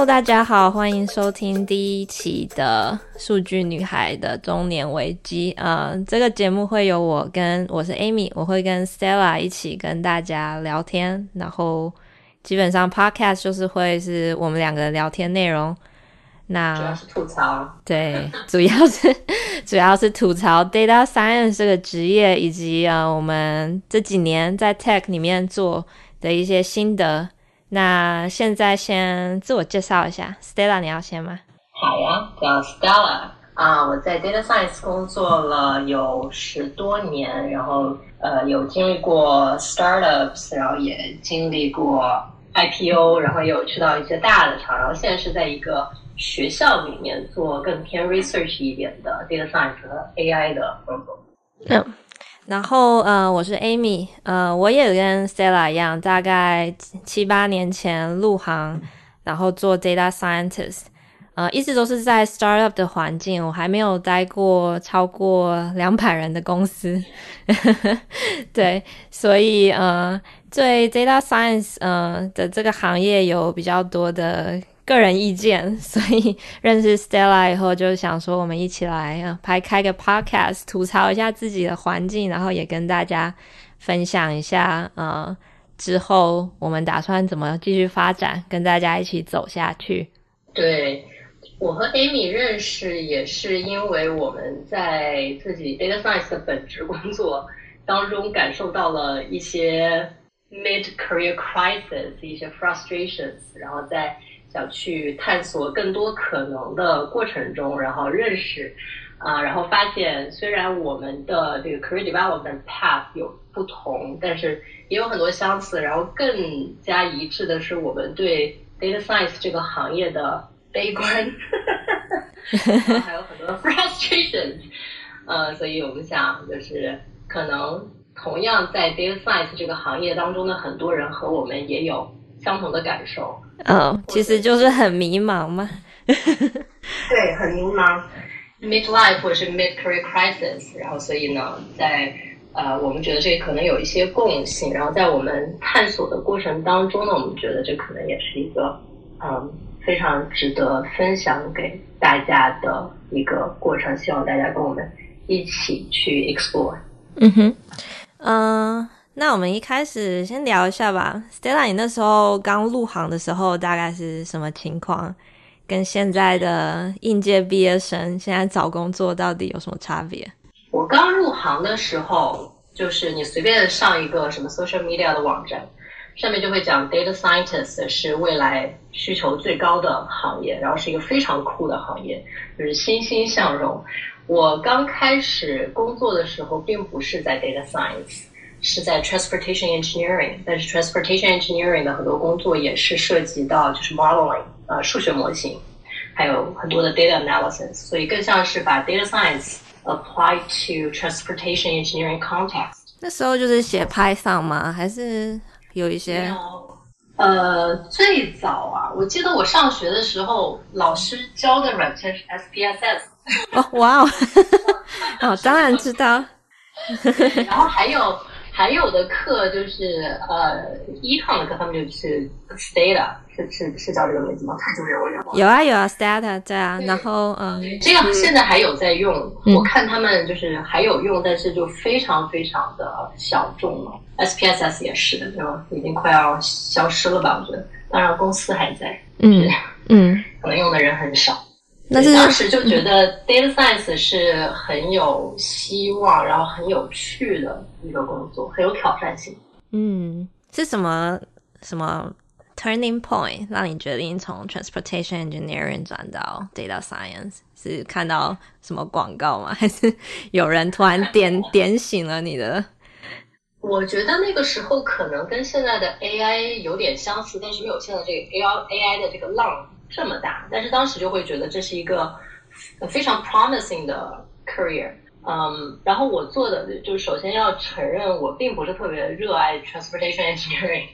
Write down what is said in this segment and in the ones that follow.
Hello，大家好，欢迎收听第一期的《数据女孩的中年危机》。呃，这个节目会有我跟我是 Amy，我会跟 Stella 一起跟大家聊天，然后基本上 Podcast 就是会是我们两个聊天内容。那主要是吐槽，对，主要是 主要是吐槽 Data Science 这个职业，以及呃我们这几年在 Tech 里面做的一些心得。那现在先自我介绍一下，Stella，你要先吗？好呀，叫 Stella 啊，我在 Data Science 工作了有十多年，然后呃有经历过 Startups，然后也经历过 IPO，然后也有去到一些大的厂，然后现在是在一个学校里面做更偏 Research 一点的 Data Science 和 AI 的工作。嗯。然后，呃，我是 Amy，呃，我也跟 Stella 一样，大概七八年前入行，然后做 Data Scientist，呃，一直都是在 Startup 的环境，我还没有待过超过两百人的公司，对，所以，呃，对 Data Science，呃的这个行业有比较多的。个人意见，所以认识 Stella 以后，就想说我们一起来，拍开个 Podcast，吐槽一下自己的环境，然后也跟大家分享一下，呃，之后我们打算怎么继续发展，跟大家一起走下去。对，我和 Amy 认识也是因为我们在自己 Data Science 的本职工作当中感受到了一些 Mid Career Crisis，一些 Frustrations，然后在。想去探索更多可能的过程中，然后认识，啊、然后发现虽然我们的这个 career development path 有不同，但是也有很多相似，然后更加一致的是我们对 data science 这个行业的悲观，还有很多 frustration，呃，所以我们想就是可能同样在 data science 这个行业当中的很多人和我们也有相同的感受。哦，其实就是很迷茫嘛。对，很迷茫，mid life 或者是 mid career crisis。然后，所以呢，在呃，我们觉得这可能有一些共性。然后，在我们探索的过程当中呢，我们觉得这可能也是一个嗯非常值得分享给大家的一个过程。希望大家跟我们一起去 explore。嗯哼，嗯、uh。那我们一开始先聊一下吧，Stella，你那时候刚入行的时候大概是什么情况？跟现在的应届毕业生现在找工作到底有什么差别？我刚入行的时候，就是你随便上一个什么 social media 的网站，上面就会讲 data scientist 是未来需求最高的行业，然后是一个非常酷的行业，就是欣欣向荣。我刚开始工作的时候，并不是在 data science。是在 transportation engineering，但是 transportation engineering 的很多工作也是涉及到就是 modeling，呃，数学模型，还有很多的 data analysis，所以更像是把 data science apply to transportation engineering context。那时候就是写 Python 吗？还是有一些？呃，最早啊，我记得我上学的时候，老师教的软件是 SPSS。哦，哇哦，哦，当然知道。然后还有。还有的课就是呃，Econ 的课，他们就是 Stata，是是是叫这个名字吗？太久没有了。有啊有啊，Stata 对啊，然后嗯，这个现在还有在用，嗯，我看他们就是还有用，但是就非常非常的小众了。SPSS 也是的，就已经快要消失了吧？我觉得，当然公司还在，嗯嗯，可能用的人很少。那是当时就觉得 data science 是很有希望，然后很有趣的一个工作，很有挑战性。嗯，是什么什么 turning point 让你决定从 transportation engineering 转到 data science？是看到什么广告吗？还是有人突然点点醒了你的？我觉得那个时候可能跟现在的 AI 有点相似，但是没有现在这个 AI AI 的这个浪。这么大，但是当时就会觉得这是一个非常 promising 的 career，嗯，然后我做的就首先要承认我并不是特别热爱 transportation engineering，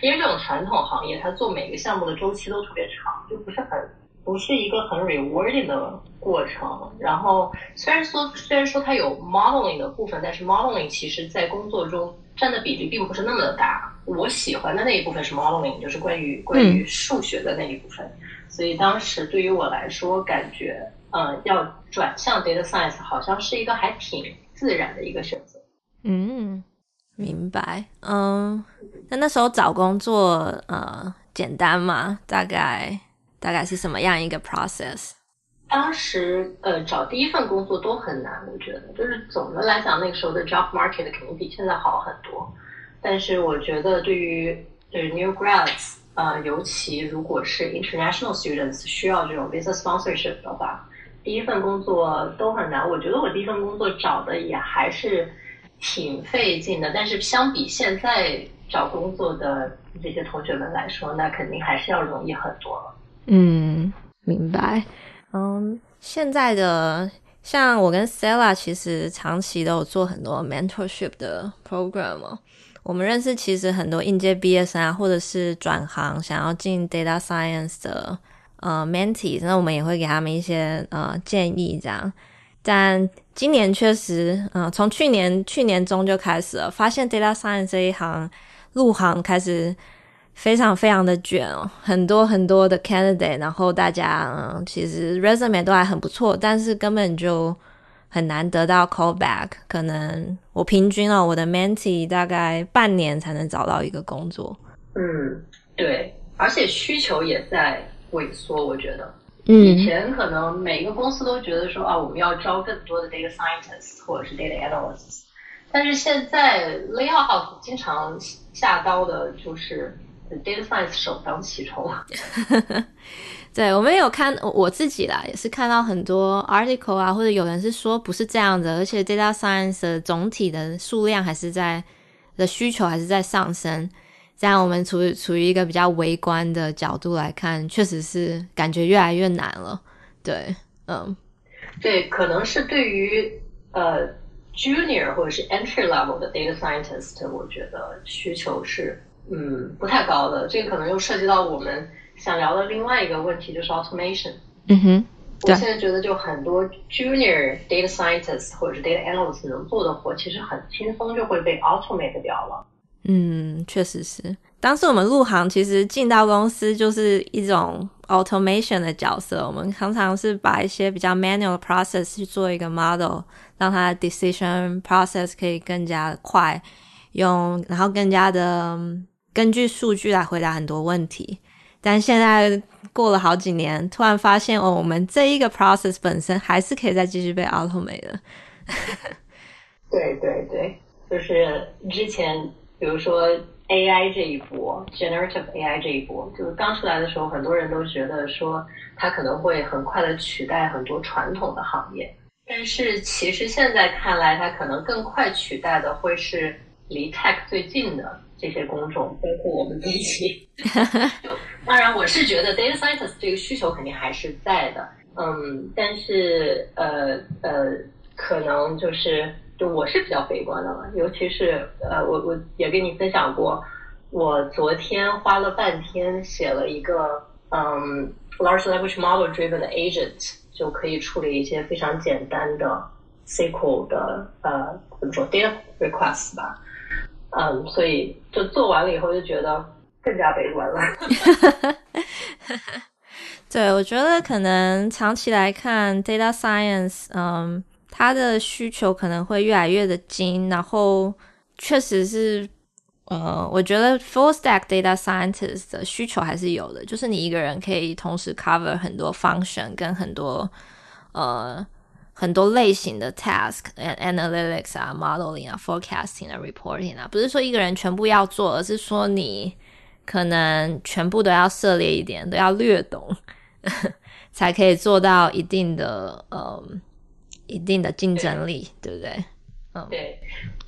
因为这种传统行业它做每个项目的周期都特别长，就不是很不是一个很 rewarding 的过程。然后虽然说虽然说它有 modeling 的部分，但是 modeling 其实在工作中占的比例并不是那么的大。我喜欢的那一部分是 modeling，就是关于关于数学的那一部分。嗯、所以当时对于我来说，感觉嗯，要转向 data science 好像是一个还挺自然的一个选择。嗯，明白。嗯，那那时候找工作呃简单吗？大概大概是什么样一个 process？当时呃找第一份工作都很难，我觉得就是总的来讲，那个时候的 job market 肯定比现在好很多。但是我觉得对于对于 new grads 啊、尤其如果是 international students 需要这种 visa sponsorship 的话，第一份工作都很难。我觉得我第一份工作找的也还是挺费劲的，但是相比现在找工作的这些同学们来说，那肯定还是要容易很多了。嗯，明白。嗯，现在的像我跟 Stella 其实长期都有做很多 mentorship 的 program 哦。我们认识其实很多应届毕业生啊，或者是转行想要进 data science 的呃 mentee，那我们也会给他们一些呃建议这样。但今年确实，嗯、呃，从去年去年中就开始了，发现 data science 这一行入行开始。非常非常的卷哦，很多很多的 candidate，然后大家嗯，其实 resume 都还很不错，但是根本就很难得到 callback。可能我平均哦，我的 mentee 大概半年才能找到一个工作。嗯，对，而且需求也在萎缩，我觉得。嗯。以前可能每一个公司都觉得说啊，我们要招更多的 data scientists 或者是 data analysts，但是现在 layoff 经常下刀的就是。Data science 首当其冲。对，我们有看我自己啦，也是看到很多 article 啊，或者有人是说不是这样的，而且 data science 的总体的数量还是在的需求还是在上升。这样我们处于处于一个比较微观的角度来看，确实是感觉越来越难了。对，嗯，对，可能是对于呃 junior 或者是 entry level 的 data scientist，我觉得需求是。嗯，不太高的，这个可能又涉及到我们想聊的另外一个问题，就是 automation。嗯哼，我现在觉得就很多 junior data scientist 或者是 data analyst 能做的活，其实很轻松就会被 automate 掉了。嗯，确实是。当时我们入行，其实进到公司就是一种 automation 的角色，我们常常是把一些比较 manual 的 process 去做一个 model，让它的 decision process 可以更加快用，然后更加的。根据数据来回答很多问题，但现在过了好几年，突然发现哦，我们这一个 process 本身还是可以再继续被 automate 的。对对对，就是之前比如说 AI 这一波，generative AI 这一波，就是刚出来的时候，很多人都觉得说它可能会很快的取代很多传统的行业，但是其实现在看来，它可能更快取代的会是离 tech 最近的。这些工种，包括我们自己。当然，我是觉得 data scientist 这个需求肯定还是在的。嗯，但是呃呃，可能就是就我是比较悲观的了。尤其是呃，我我也跟你分享过，我昨天花了半天写了一个嗯 large language model driven 的 agent，就可以处理一些非常简单的 SQL 的呃怎么说 data requests 吧。嗯，所以就做完了以后就觉得更加悲观了。对，我觉得可能长期来看，data science，嗯，它的需求可能会越来越的精，然后确实是，呃，我觉得 full stack data scientist 的需求还是有的，就是你一个人可以同时 cover 很多 function 跟很多，呃。很多类型的 task，analytics 啊，modeling 啊，forecasting 啊，reporting 啊，不是说一个人全部要做，而是说你可能全部都要涉猎一点，都要略懂，才可以做到一定的嗯一定的竞争力，对，对不对？嗯，对。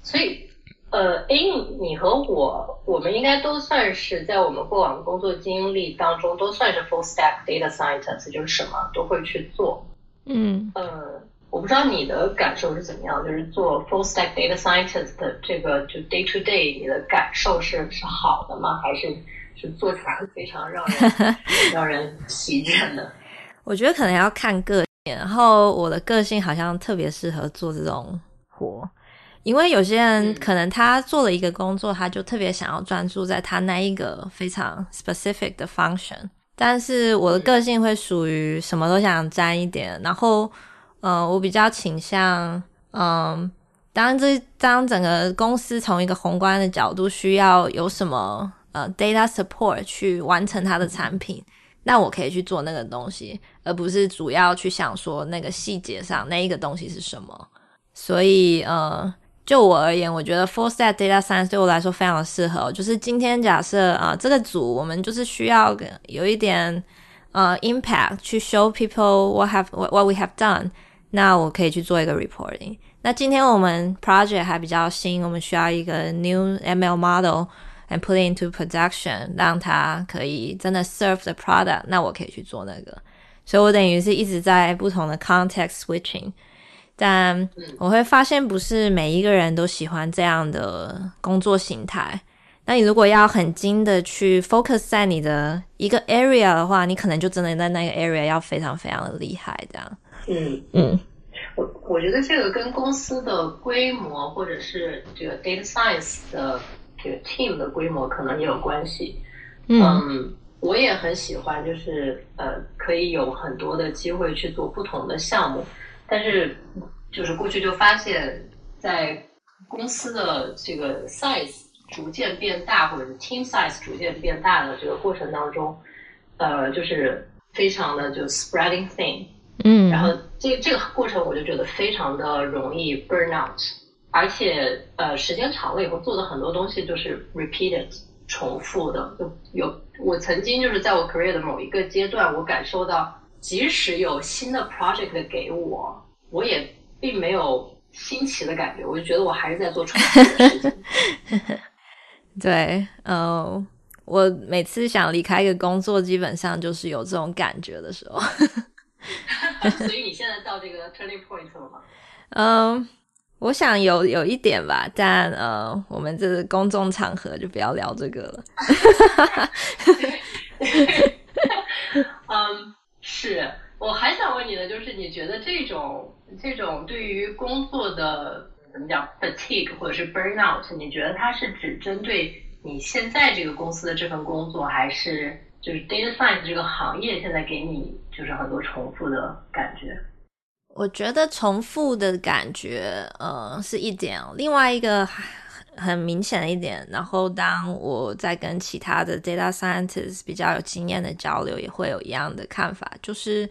所以呃，Amy，你和我，我们应该都算是在我们过往的工作经历当中，都算是 full stack data scientist，就是什么都会去做。嗯，呃。我不知道你的感受是怎么样，就是做 full stack data scientist 的这个就 day to day，你的感受是是好的吗？还是是做起来非常让人让人疲倦的？我觉得可能要看个性，然后我的个性好像特别适合做这种活，因为有些人可能他做了一个工作，他就特别想要专注在他那一个非常 specific 的 function。但是我的个性会属于什么都想沾一点，然后，呃，我比较倾向，嗯、呃，当这当整个公司从一个宏观的角度需要有什么呃 data support 去完成它的产品，那我可以去做那个东西，而不是主要去想说那个细节上那一个东西是什么。所以，呃。就我而言，我觉得 full stack data science 对我来说非常适合。就是今天假设啊、这个组我们就是需要有一点呃 impact 去 show people what have what we have done，那我可以去做一个 reporting。那今天我们 project 还比较新，我们需要一个 new ML model and put into production，让它可以真的 serve the product，那我可以去做那个。所以我等于是一直在不同的 context switching。但我会发现，不是每一个人都喜欢这样的工作形态。那你如果要很精的去 focus 在你的一个 area 的话，你可能就真的在那个 area 要非常非常的厉害，这样。嗯嗯，我我觉得这个跟公司的规模，或者是这个 data science 的这个 team 的规模，可能也有关系。嗯，嗯，我也很喜欢，就是呃，可以有很多的机会去做不同的项目。但是，就是过去就发现，在公司的这个 size 逐渐变大，或者是 team size 逐渐变大的这个过程当中，呃，就是非常的就 spreading thin，嗯，然后这这个过程我就觉得非常的容易 burn out，而且呃时间长了以后做的很多东西就是 repeated 重复的，就有我曾经就是在我 career 的某一个阶段，我感受到。即使有新的 project 给我，我也并没有新奇的感觉，我就觉得我还是在做重复的事情。对，呃，我每次想离开一个工作，基本上就是有这种感觉的时候。所以你现在到这个 turning point 了吗？嗯、呃，我想有有一点吧，但呃，我们这是公众场合就不要聊这个了。嗯。是，我还想问你的就是，你觉得这种这种对于工作的怎么讲 fatigue 或者是 burnout，你觉得它是只针对你现在这个公司的这份工作，还是就是 data science 这个行业现在给你就是很多重复的感觉？我觉得重复的感觉，呃，是一点，另外一个。很明显的一点，然后当我在跟其他的 data scientists 比较有经验的交流，也会有一样的看法，就是，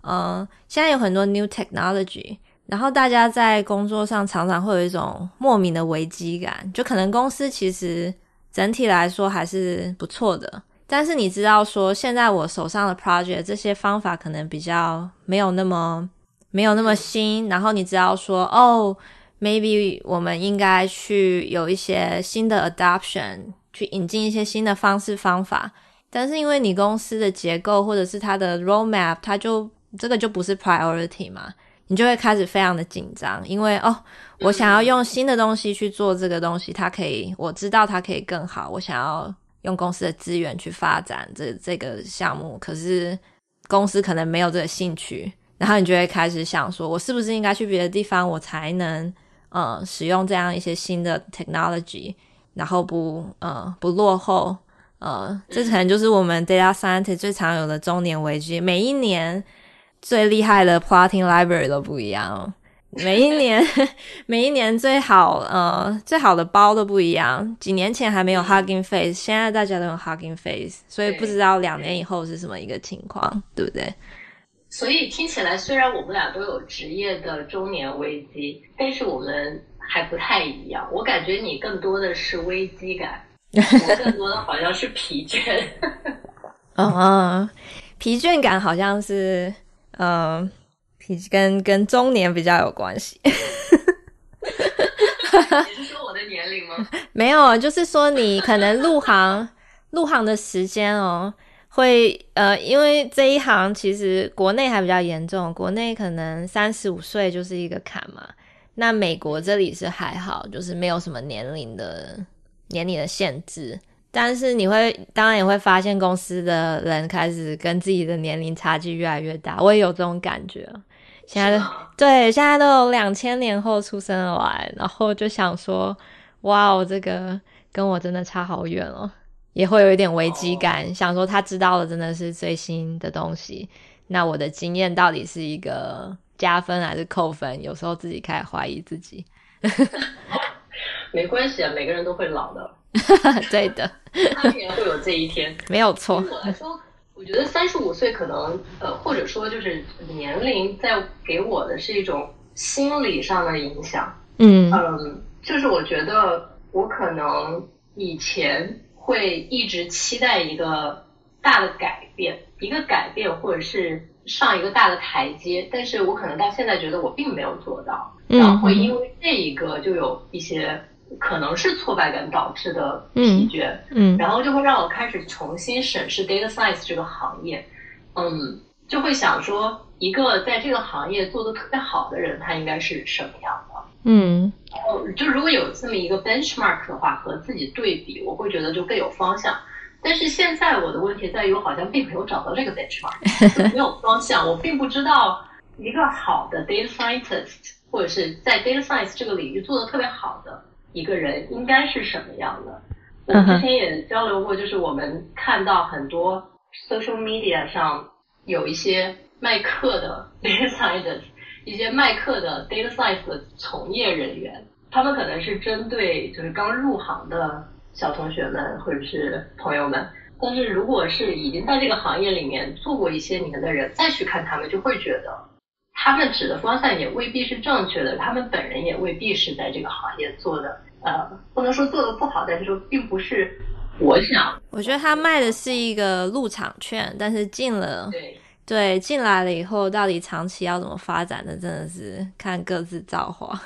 呃，现在有很多 new technology，然后大家在工作上常常会有一种莫名的危机感，就可能公司其实整体来说还是不错的，但是你知道说，现在我手上的 project 这些方法可能比较没有那么没有那么新，然后你知道说，哦。Maybe 我们应该去有一些新的 adoption，去引进一些新的方式方法。但是因为你公司的结构或者是它的 roadmap，它就这个就不是 priority 嘛，你就会开始非常的紧张。因为哦，我想要用新的东西去做这个东西，它可以，我知道它可以更好。我想要用公司的资源去发展这这个项目，可是公司可能没有这个兴趣，然后你就会开始想说，我是不是应该去别的地方，我才能。呃，使用这样一些新的 technology，然后不呃不落后，呃，这可能就是我们 data scientist 最常有的中年危机。每一年最厉害的 plotting library 都不一样，每一年 每一年最好呃最好的包都不一样。几年前还没有 Hugging Face，现在大家都用 Hugging Face，所以不知道两年以后是什么一个情况，对不对？所以听起来，虽然我们俩都有职业的中年危机，但是我们还不太一样。我感觉你更多的是危机感，我更多的好像是疲倦。嗯，疲倦感好像是，嗯，疲跟跟中年比较有关系。你是说我的年龄吗？没有，就是说你可能入行入行的时间哦。会呃，因为这一行其实国内还比较严重，国内可能三十五岁就是一个坎嘛。那美国这里是还好，就是没有什么年龄的年龄的限制。但是你会当然也会发现公司的人开始跟自己的年龄差距越来越大，我也有这种感觉。现在对，现在都有两千年后出生的娃，然后就想说，哇哦，这个跟我真的差好远哦，也会有一点危机感，哦、想说他知道的真的是最新的东西，那我的经验到底是一个加分还是扣分？有时候自己开始怀疑自己。没关系啊，每个人都会老的。对的，他也会有这一天，没有错。对我来说，我觉得三十五岁可能呃，或者说就是年龄在给我的是一种心理上的影响。嗯嗯，就是我觉得我可能以前会一直期待一个大的改变，一个改变或者是上一个大的台阶，但是我可能到现在觉得我并没有做到，然后会因为这一个就有一些。可能是挫败感导致的疲倦，嗯，嗯，然后就会让我开始重新审视 data science 这个行业，嗯，就会想说，一个在这个行业做的特别好的人，他应该是什么样的？嗯，然后就如果有这么一个 benchmark 的话，和自己对比，我会觉得就更有方向。但是现在我的问题在于，我好像并没有找到这个 benchmark，没有方向，我并不知道一个好的 data scientist 或者是在 data science 这个领域做的特别好的。一个人应该是什么样的？我之前也交流过，就是我们看到很多 social media 上有一些卖课的 data scientist，一些卖课的 data science 的从业人员，他们可能是针对就是刚入行的小同学们或者是朋友们，但是如果是已经在这个行业里面做过一些年的人，再去看他们，就会觉得他们指的方向也未必是正确的，他们本人也未必是在这个行业做的。呃，不能说做的不好，但是说并不是我想。我觉得他卖的是一个入场券，但是进了，对对，进来了以后，到底长期要怎么发展的，真的是看各自造化。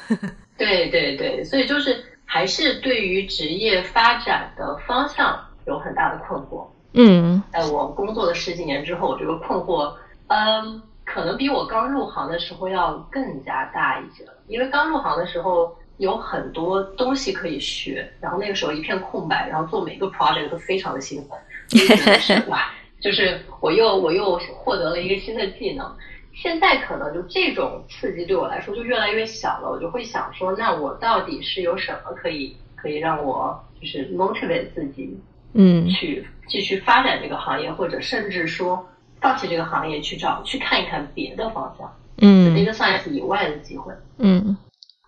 对对对，所以就是还是对于职业发展的方向有很大的困惑。嗯，在我工作了十几年之后，我这个困惑，嗯，可能比我刚入行的时候要更加大一些了，因为刚入行的时候。有很多东西可以学，然后那个时候一片空白，然后做每个 project 都非常的兴奋，是 哇，就是我又我又获得了一个新的技能。现在可能就这种刺激对我来说就越来越小了，我就会想说，那我到底是有什么可以可以让我就是 motivate 自己，嗯，去继续发展这个行业，或者甚至说放弃这个行业去找去看一看别的方向，嗯，data science 以外的机会，嗯。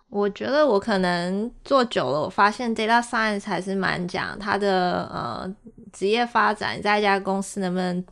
我觉得我可能做久了，我发现 data science 还是蛮讲它的呃职业发展，在一家公司能不能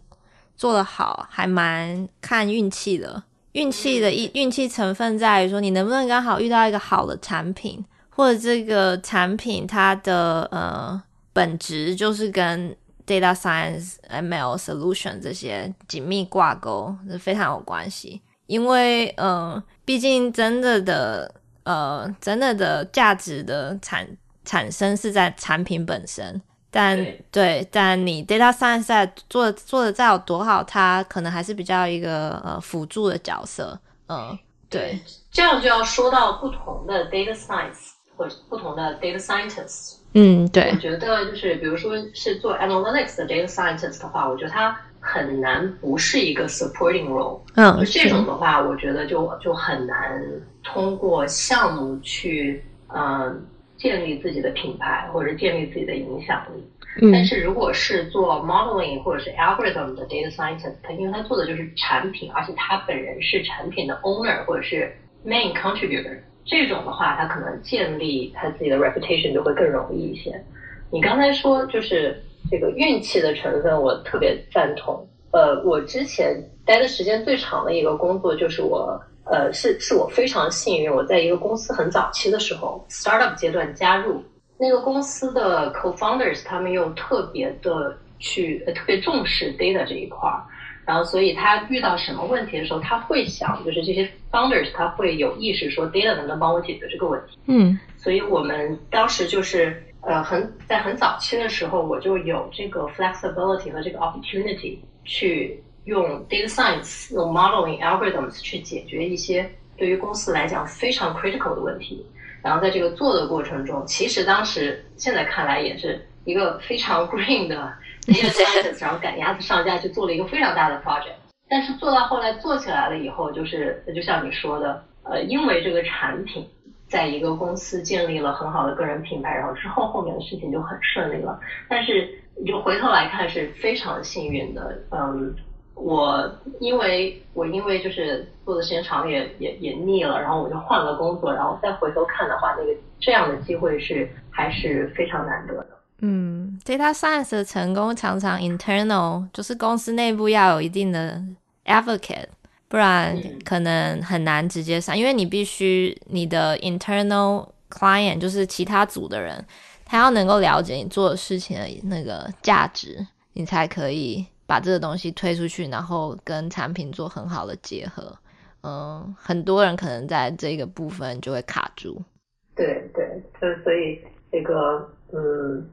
做得好，还蛮看运气的。运气的一运气成分在于说，你能不能刚好遇到一个好的产品，或者这个产品它的呃本质就是跟 data science、ML solution 这些紧密挂钩，是非常有关系。因为嗯、呃，毕竟真的的。呃，真的的价值的产产生是在产品本身，但对，对，但你 data science 在做做的再有多好，它可能还是比较一个呃辅助的角色。嗯、呃，对，对，这样就要说到不同的 data science 或者不同的 data scientists。嗯，对，我觉得就是比如说是做 analytics 的 data scientist 的话，我觉得他。很难不是一个 supporting role，嗯，这种的话，我觉得就就很难通过项目去嗯、呃、建立自己的品牌或者建立自己的影响力。嗯，但是如果是做 modeling 或者是 algorithm 的 data scientist，他因为他做的就是产品，而且他本人是产品的 owner 或者是 main contributor，这种的话，他可能建立他自己的 reputation 就会更容易一些。你刚才说就是。这个运气的成分我特别赞同。呃，我之前待的时间最长的一个工作就是我，呃，是是我非常幸运，我在一个公司很早期的时候，startup 阶段加入那个公司的 co-founders，他们又特别的去，特别重视 data 这一块儿，然后所以他遇到什么问题的时候，他会想，就是这些 founders 他会有意识说 data 能不能帮我解决这个问题。嗯，所以我们当时就是。呃，很在很早期的时候，我就有这个 flexibility 和这个 opportunity 去用 data science、用 modeling algorithms 去解决一些对于公司来讲非常 critical 的问题。然后在这个做的过程中，其实当时现在看来也是一个非常 green 的 data scientist，然后赶鸭子上架去做了一个非常大的 project。但是做到后来做起来了以后，就是就像你说的，呃，因为这个产品在一个公司建立了很好的个人品牌，然后之后后面的事情就很顺利了。但是你就回头来看是非常幸运的，嗯，我因为我因为就是做的时间长也也也腻了，然后我就换了工作，然后再回头看的话，那个这样的机会是还是非常难得的。嗯，data science 的成功常常 internal，就是公司内部要有一定的 advocate，不然可能很难直接上，因为你必须你的 internal client 就是其他组的人，他要能够了解你做的事情的那个价值，你才可以把这个东西推出去，然后跟产品做很好的结合。嗯，很多人可能在这个部分就会卡住。对对，就所以这个嗯。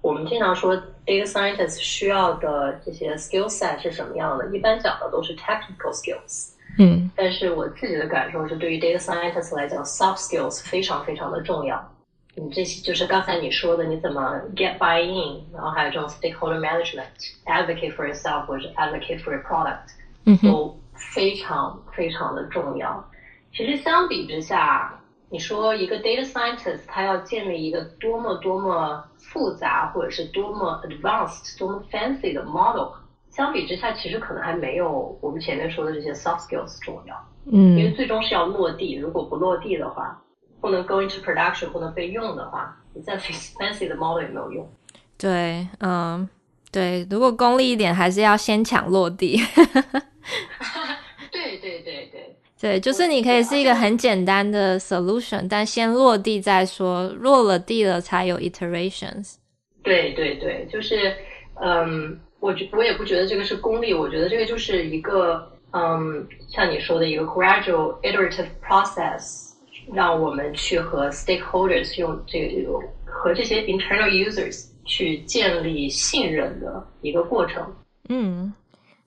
我们经常说，data scientist 需要的这些 skill set 是什么样的？一般讲的都是 technical skills。嗯，但是我自己的感受是，对于 data scientist 来讲，soft skills 非常非常的重要。嗯，这些就是刚才你说的，你怎么 get buy in，然后还有这种 stakeholder management，advocate for yourself 或者 advocate for your product，嗯，都非常非常的重要。其实相比之下， 你说一个 data scientist 他要建立一个多么多么复杂，或者是多么 advanced、多么 fancy 的 model，相比之下，其实可能还没有我们前面说的这些 soft skills 重要。嗯，因为最终是要落地，如果不落地的话，不能 go into production，不能被用的话，你再 fancy 的 model 也没有用。对，嗯，对，如果功利一点，还是要先抢落地。对就是你可以是一个很简单的 solution，但先落地再说，落了地了才有 iterations。对对对，就是，嗯，我觉我也不觉得这个是功利，我觉得这个就是一个，嗯，像你说的一个 gradual iterative process，让我们去和 stakeholders 用这个和这些 internal users 去建立信任的一个过程。嗯。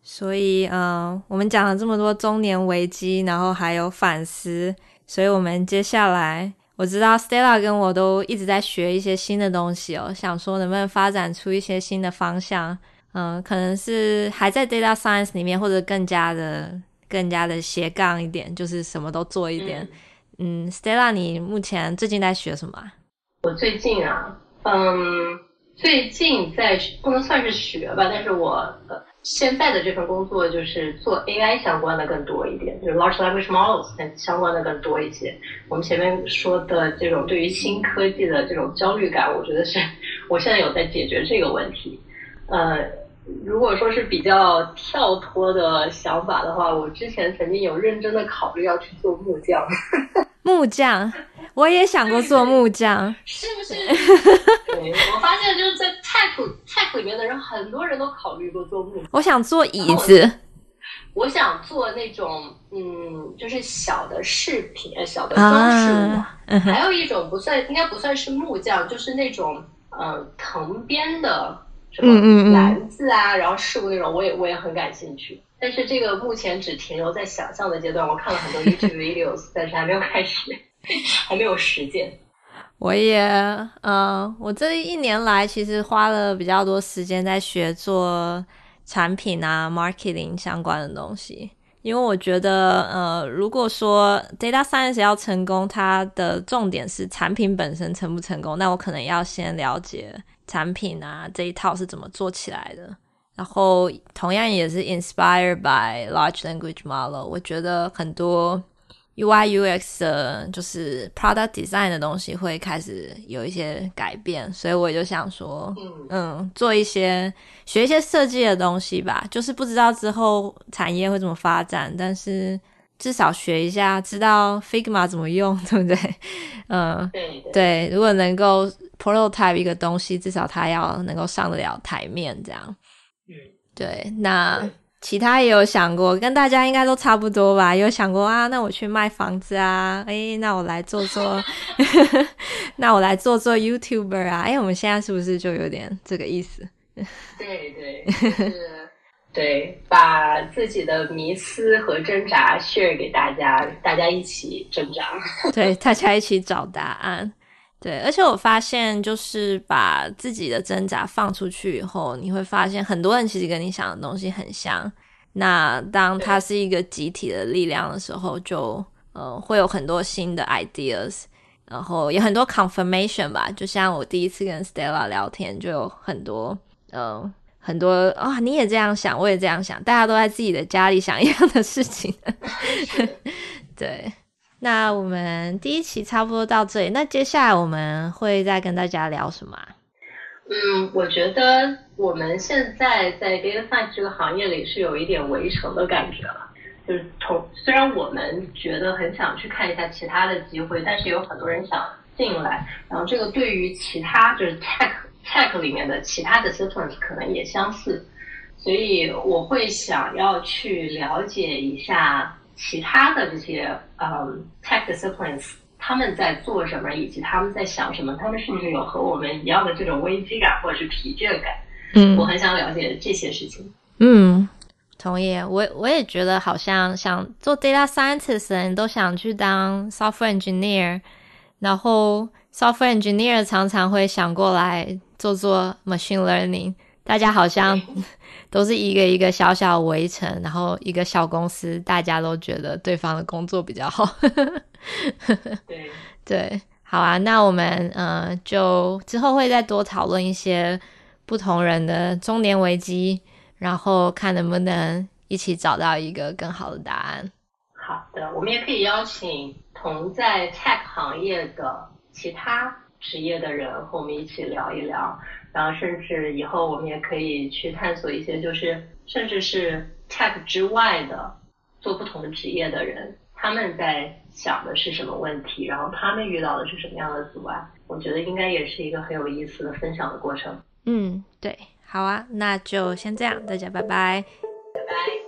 所以，嗯、呃，我们讲了这么多中年危机，然后还有反思，所以我们接下来，我知道 Stella 跟我都一直在学一些新的东西哦，想说能不能发展出一些新的方向，嗯、呃，可能是还在 Data Science 里面，或者更加的、更加的斜杠一点，就是什么都做一点。嗯，嗯，Stella，你目前最近在学什么？我最近啊，嗯，最近在不能算是学吧，但是我呃。现在的这份工作就是做 AI 相关的更多一点，就是 large language models 相关的更多一些。我们前面说的这种对于新科技的这种焦虑感，我觉得是 我现在有在解决这个问题。呃，如果说是比较跳脱的想法的话，我之前曾经有认真的考虑要去做木匠。木匠。我也想过做木匠，是不是？对，我发现就是在 tech tech 里面的人，很多人都考虑过做木匠。我想做椅子，我想做那种嗯，就是小的饰品，小的装饰物。啊嗯、还有一种不算，应该不算是木匠，就是那种呃藤编的什么篮子啊，嗯嗯嗯然后饰物那种，我也我也很感兴趣。但是这个目前只停留在想象的阶段。我看了很多 YouTube videos，但是还没有开始。还没有实践，我也，嗯、我这一年来其实花了比较多时间在学做产品啊、marketing 相关的东西，因为我觉得，呃，如果说 data science 要成功，它的重点是产品本身成不成功，那我可能要先了解产品啊这一套是怎么做起来的，然后同样也是 inspired by large language model，我觉得很多。UI UX 的就是 product design 的东西会开始有一些改变，所以我就想说，嗯，嗯，做一些学一些设计的东西吧。就是不知道之后产业会怎么发展，但是至少学一下，知道 Figma 怎么用，对不对？嗯，对对，对。如果能够 prototype 一个东西，至少它要能够上得了台面，这样。嗯，对。那。其他也有想过，跟大家应该都差不多吧。有想过啊，那我去卖房子啊，诶，那我来做做，那我来做做 YouTuber 啊，诶，我们现在是不是就有点这个意思？对对，就是 对，把自己的迷思和挣扎 share 给大家，大家一起挣扎，对，大家一起找答案。对，而且我发现，就是把自己的挣扎放出去以后，你会发现很多人其实跟你想的东西很像，那当它是一个集体的力量的时候，就呃会有很多新的 ideas，然后有很多 confirmation 吧。就像我第一次跟 Stella 聊天，就有很多呃很多啊、哦，你也这样想，我也这样想，大家都在自己的家里想一样的事情。对。那我们第一期差不多到这里，那接下来我们会再跟大家聊什么？嗯，我觉得我们现在在 data science 这个行业里是有一点围城的感觉了，就是从虽然我们觉得很想去看一下其他的机会，但是有很多人想进来，然后这个对于其他就是 tech tech 里面的其他的 disciplines 可能也相似，所以我会想要去了解一下。其他的这些嗯、um, tech disciplines，他们在做什么，以及他们在想什么？他们是不是有和我们一样的这种危机感或者是疲倦感？嗯，我很想了解这些事情。嗯，同意。我我也觉得好像想做 data scientist 的人都想去当 software engineer，然后 software engineer 常常会想过来做做 machine learning。大家好像 都是一个一个小小围城，然后一个小公司，大家都觉得对方的工作比较好。对对，好啊，那我们呃就之后会再多讨论一些不同人的中年危机，然后看能不能一起找到一个更好的答案。好的，我们也可以邀请同在 tech 行业的其他职业的人和我们一起聊一聊。然后甚至以后我们也可以去探索一些，就是甚至是 tech 之外的做不同的职业的人，他们在想的是什么问题，然后他们遇到的是什么样的阻碍。我觉得应该也是一个很有意思的分享的过程。嗯，对，好啊，那就先这样，大家拜拜，拜拜。